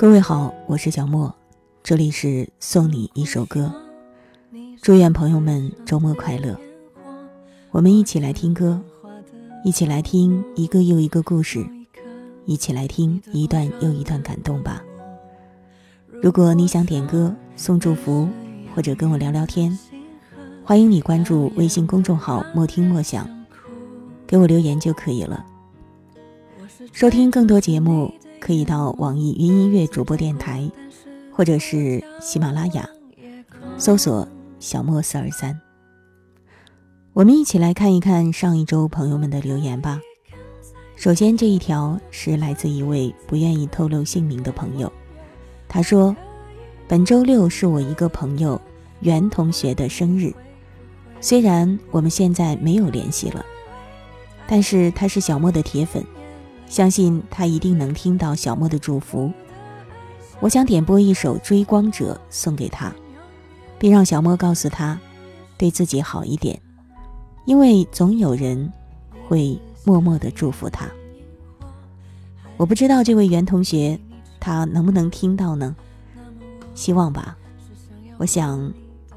各位好，我是小莫，这里是送你一首歌，祝愿朋友们周末快乐。我们一起来听歌，一起来听一个又一个故事，一起来听一段又一段感动吧。如果你想点歌、送祝福，或者跟我聊聊天，欢迎你关注微信公众号“莫听莫想”，给我留言就可以了。收听更多节目。可以到网易云音乐主播电台，或者是喜马拉雅，搜索“小莫四二三”。我们一起来看一看上一周朋友们的留言吧。首先，这一条是来自一位不愿意透露姓名的朋友，他说：“本周六是我一个朋友袁同学的生日，虽然我们现在没有联系了，但是他是小莫的铁粉。”相信他一定能听到小莫的祝福。我想点播一首《追光者》送给他，并让小莫告诉他，对自己好一点，因为总有人会默默的祝福他。我不知道这位袁同学他能不能听到呢？希望吧。我想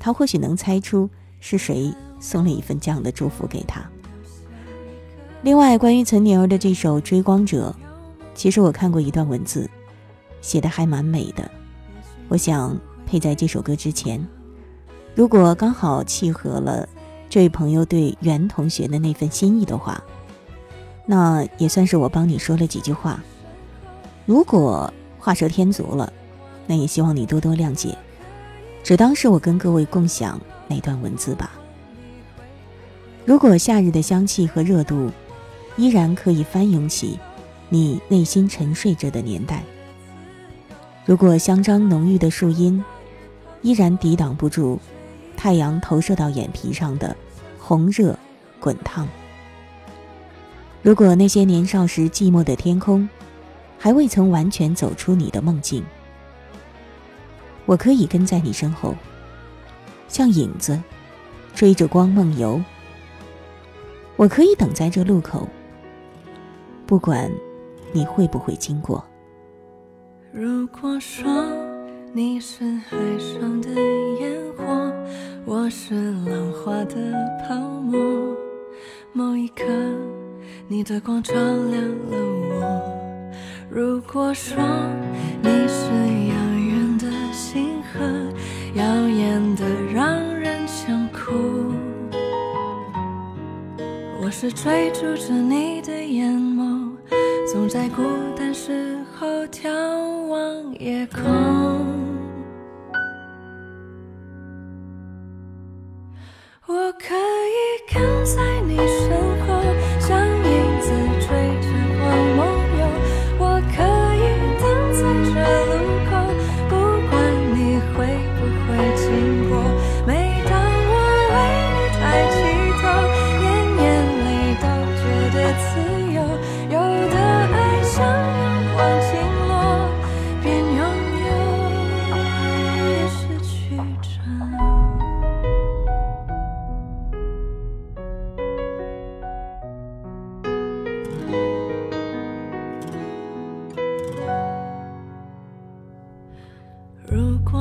他或许能猜出是谁送了一份这样的祝福给他。另外，关于岑宁儿的这首《追光者》，其实我看过一段文字，写的还蛮美的。我想配在这首歌之前，如果刚好契合了这位朋友对袁同学的那份心意的话，那也算是我帮你说了几句话。如果画蛇添足了，那也希望你多多谅解，只当是我跟各位共享那段文字吧。如果夏日的香气和热度。依然可以翻涌起你内心沉睡着的年代。如果香樟浓郁的树荫依然抵挡不住太阳投射到眼皮上的红热滚烫，如果那些年少时寂寞的天空还未曾完全走出你的梦境，我可以跟在你身后，像影子追着光梦游。我可以等在这路口。不管你会不会经过。如果说你是海上的烟火，我是浪花的泡沫，某一刻你的光照亮了我。如果说你是遥远的星河，耀眼的让人想哭，我是追逐着你的眼眸。总在孤单时候眺望夜空。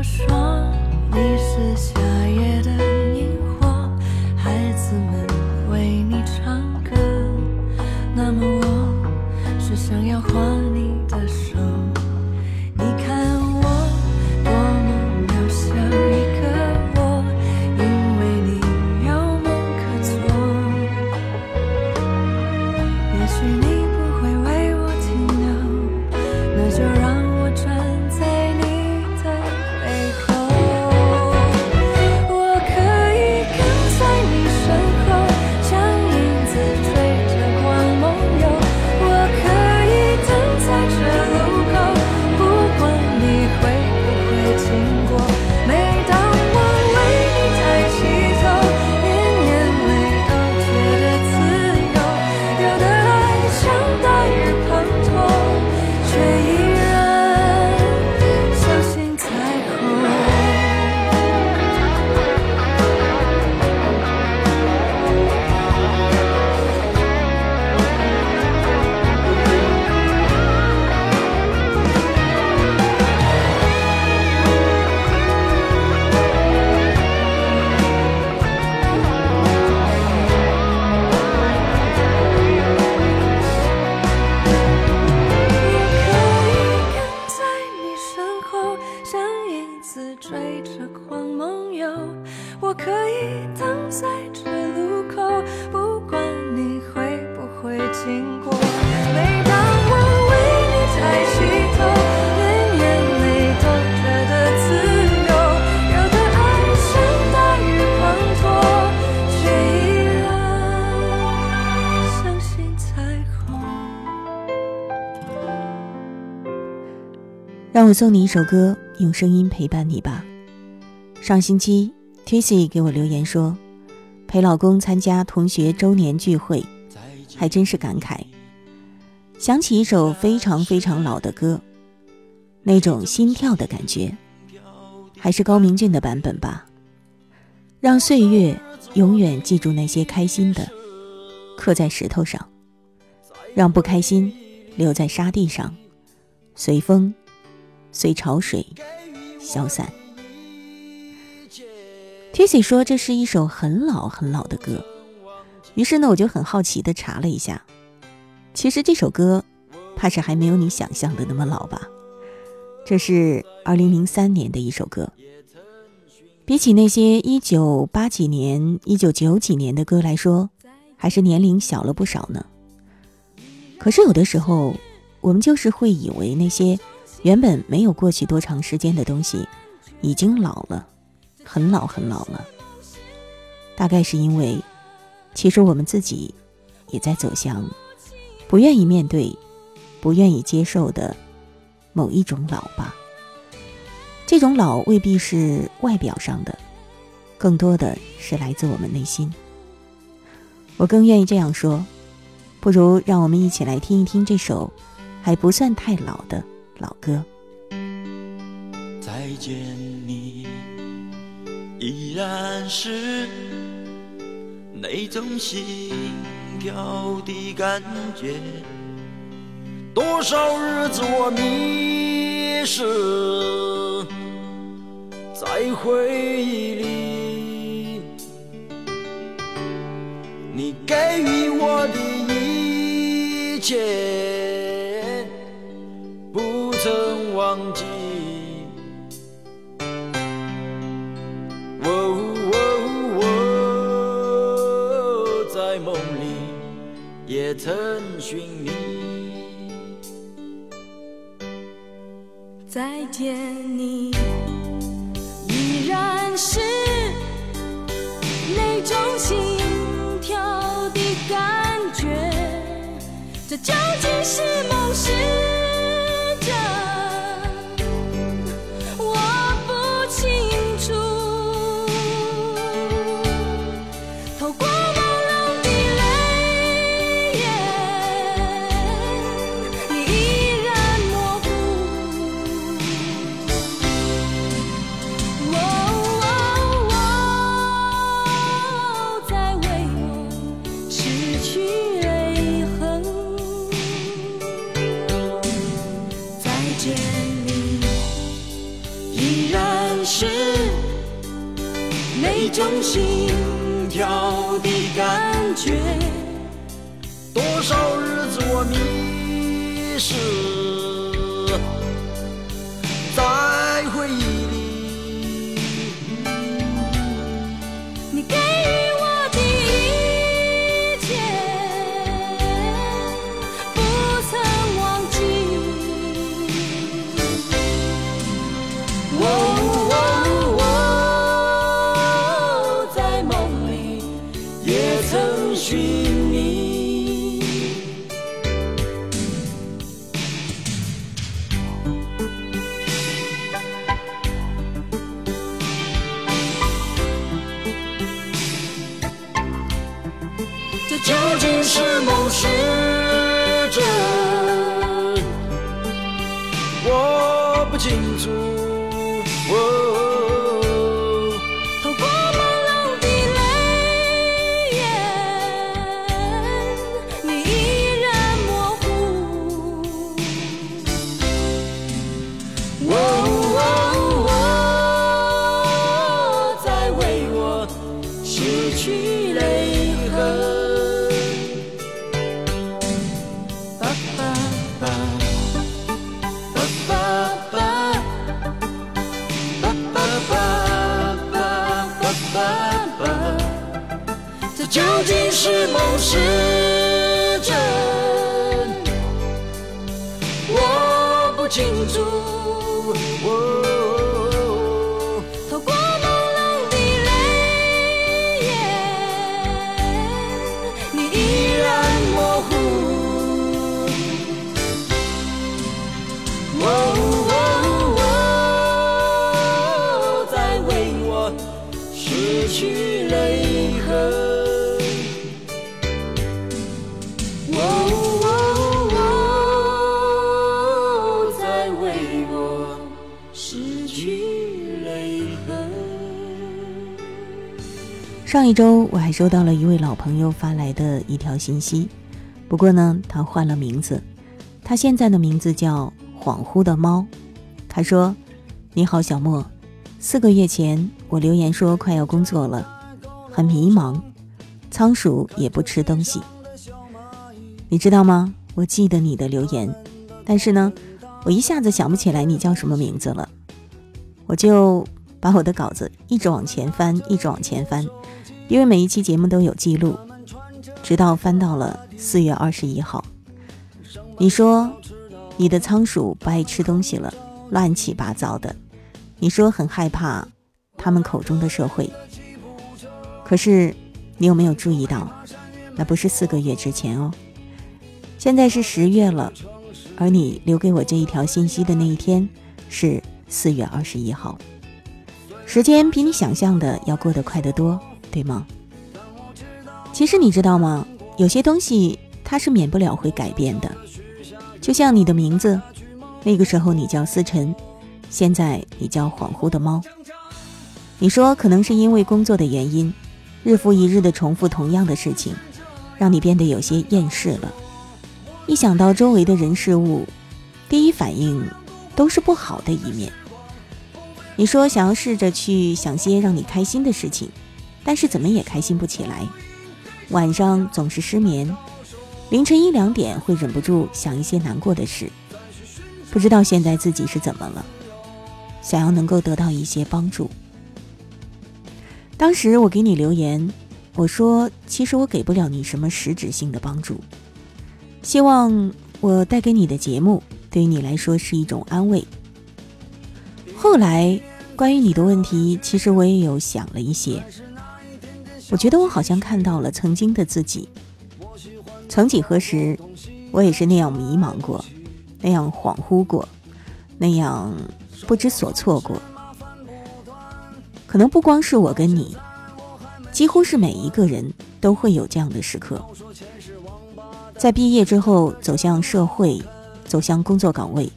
我说，你是想。我送你一首歌，用声音陪伴你吧。上星期，Tracy 给我留言说，陪老公参加同学周年聚会，还真是感慨。想起一首非常非常老的歌，那种心跳的感觉，还是高明俊的版本吧。让岁月永远记住那些开心的，刻在石头上；让不开心留在沙地上，随风，随潮水消散。Tracy 说这是一首很老很老的歌，于是呢，我就很好奇的查了一下，其实这首歌，怕是还没有你想象的那么老吧？这是二零零三年的一首歌，比起那些一九八几年、一九九几年的歌来说，还是年龄小了不少呢。可是有的时候，我们就是会以为那些原本没有过去多长时间的东西，已经老了。很老很老了，大概是因为，其实我们自己也在走向不愿意面对、不愿意接受的某一种老吧。这种老未必是外表上的，更多的是来自我们内心。我更愿意这样说，不如让我们一起来听一听这首还不算太老的老歌。再见你。依然是那种心跳的感觉，多少日子我迷失在回忆里，你给予我的一切，曾忘记在梦里也。曾寻你，再见你，依然是那种心跳的感觉。这究竟是梦也曾寻觅是梦是上一周我还收到了一位老朋友发来的一条信息，不过呢，他换了名字，他现在的名字叫恍惚的猫。他说：“你好，小莫，四个月前我留言说快要工作了，很迷茫，仓鼠也不吃东西。你知道吗？我记得你的留言，但是呢，我一下子想不起来你叫什么名字了，我就把我的稿子一直往前翻，一直往前翻。”因为每一期节目都有记录，直到翻到了四月二十一号，你说你的仓鼠不爱吃东西了，乱七八糟的。你说很害怕他们口中的社会，可是你有没有注意到，那不是四个月之前哦，现在是十月了，而你留给我这一条信息的那一天是四月二十一号，时间比你想象的要过得快得多。对吗？其实你知道吗？有些东西它是免不了会改变的，就像你的名字，那个时候你叫思辰，现在你叫恍惚的猫。你说可能是因为工作的原因，日复一日的重复同样的事情，让你变得有些厌世了。一想到周围的人事物，第一反应都是不好的一面。你说想要试着去想些让你开心的事情。但是怎么也开心不起来，晚上总是失眠，凌晨一两点会忍不住想一些难过的事，不知道现在自己是怎么了，想要能够得到一些帮助。当时我给你留言，我说其实我给不了你什么实质性的帮助，希望我带给你的节目对于你来说是一种安慰。后来关于你的问题，其实我也有想了一些。我觉得我好像看到了曾经的自己。曾几何时，我也是那样迷茫过，那样恍惚过，那样不知所措过。可能不光是我跟你，几乎是每一个人都会有这样的时刻。在毕业之后走向社会，走向工作岗位，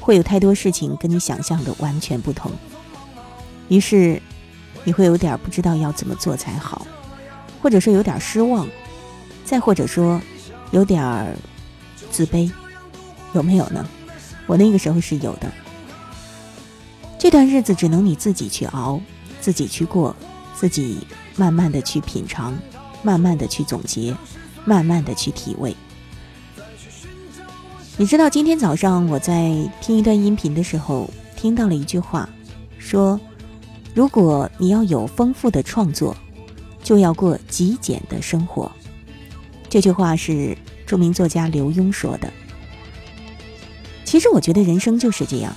会有太多事情跟你想象的完全不同。于是，你会有点不知道要怎么做才好。或者说有点失望，再或者说有点自卑，有没有呢？我那个时候是有的。这段日子只能你自己去熬，自己去过，自己慢慢的去品尝，慢慢的去总结，慢慢的去体味。你知道今天早上我在听一段音频的时候，听到了一句话，说：如果你要有丰富的创作。就要过极简的生活，这句话是著名作家刘墉说的。其实我觉得人生就是这样，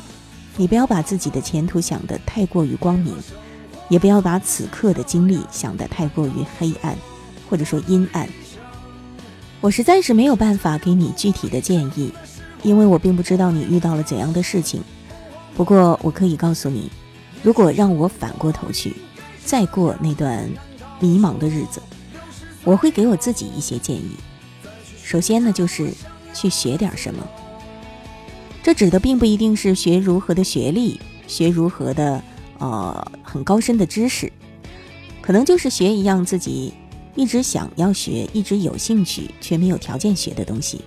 你不要把自己的前途想得太过于光明，也不要把此刻的经历想得太过于黑暗，或者说阴暗。我实在是没有办法给你具体的建议，因为我并不知道你遇到了怎样的事情。不过我可以告诉你，如果让我反过头去，再过那段。迷茫的日子，我会给我自己一些建议。首先呢，就是去学点什么。这指的并不一定是学如何的学历，学如何的呃很高深的知识，可能就是学一样自己一直想要学、一直有兴趣却没有条件学的东西。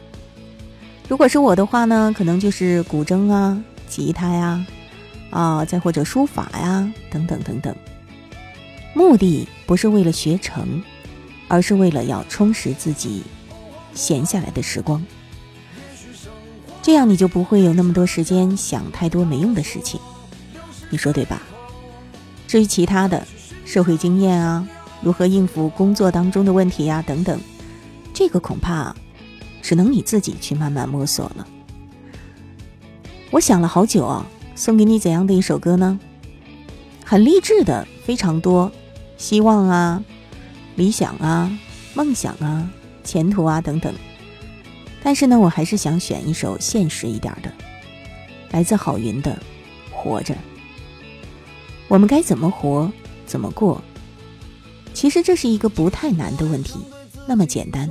如果是我的话呢，可能就是古筝啊、吉他呀，啊，再或者书法呀，等等等等。目的不是为了学成，而是为了要充实自己闲下来的时光。这样你就不会有那么多时间想太多没用的事情，你说对吧？至于其他的社会经验啊、如何应付工作当中的问题呀等等，这个恐怕只能你自己去慢慢摸索了。我想了好久啊，送给你怎样的一首歌呢？很励志的，非常多，希望啊，理想啊，梦想啊，前途啊等等。但是呢，我还是想选一首现实一点的，来自郝云的《活着》。我们该怎么活，怎么过？其实这是一个不太难的问题，那么简单，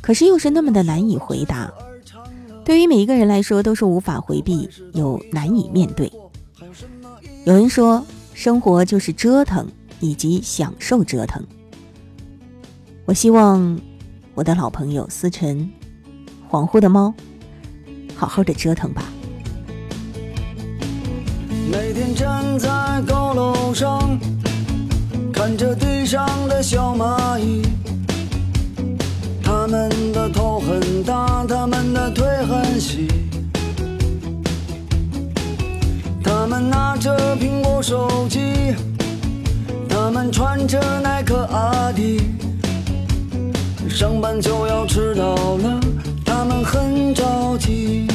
可是又是那么的难以回答。对于每一个人来说，都是无法回避，又难以面对。有人说，生活就是折腾，以及享受折腾。我希望我的老朋友思辰。恍惚的猫，好好的折腾吧。每天站在高楼上，看着地上的小蚂蚁，他们的头很大，他们的腿很细，他们拿着苹果手机，穿着耐克阿迪，上班就要迟到了。他们很着急，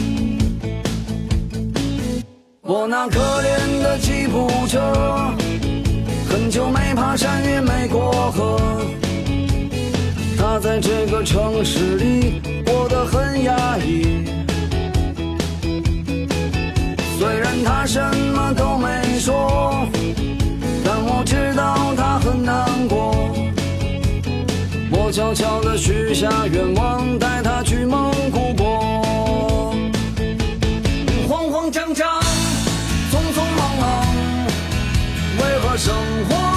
我那可怜的吉普车，很久没爬山也没过河。它在这个城市里过得很压抑，虽然他什么都没说，我知道他很难过。我悄悄地许下愿望，带他去蒙古国。慌慌张张，匆匆忙忙，为何生活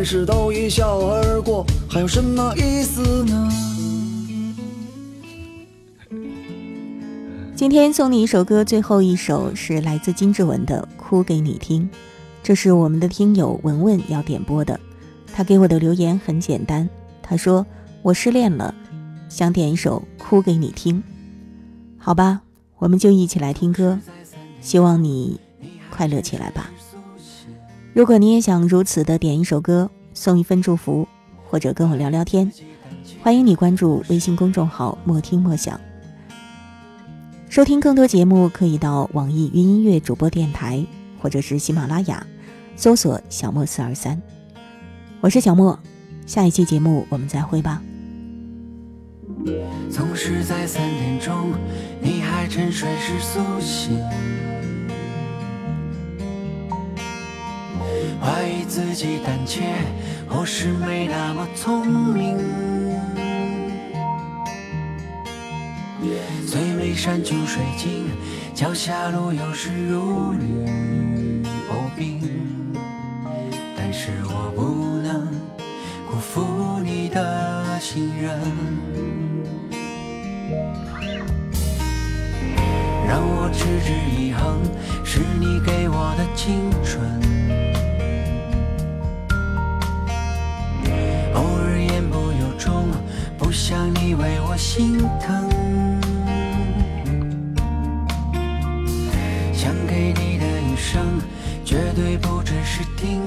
万事都一笑而过，还有什么意思呢？今天送你一首歌，最后一首是来自金志文的《哭给你听》，这是我们的听友文文要点播的。他给我的留言很简单，他说：“我失恋了，想点一首《哭给你听》。”好吧，我们就一起来听歌，希望你快乐起来吧。如果你也想如此的点一首歌，送一份祝福，或者跟我聊聊天，欢迎你关注微信公众号“莫听莫想”。收听更多节目，可以到网易云音乐主播电台，或者是喜马拉雅，搜索“小莫四二三”。我是小莫，下一期节目我们再会吧。总是在三点钟，你还沉睡时苏醒，自己胆怯，或是没那么聪明。最美山穷水尽，脚下路有时如履薄冰。但是我不能辜负你的信任，让我持之以恒，是你给我的青春。我心疼。想给你的一生绝对不只是听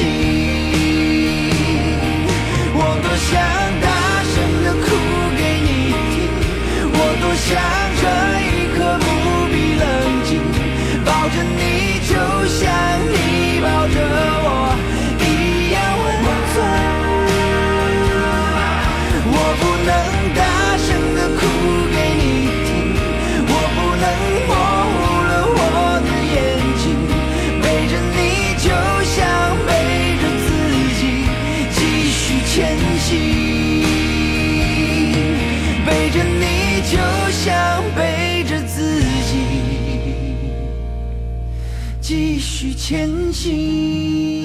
情，我多想大声的哭给你听，我多想这一刻不必冷静，抱着你就像你抱着我一样温存，我不能等。前行。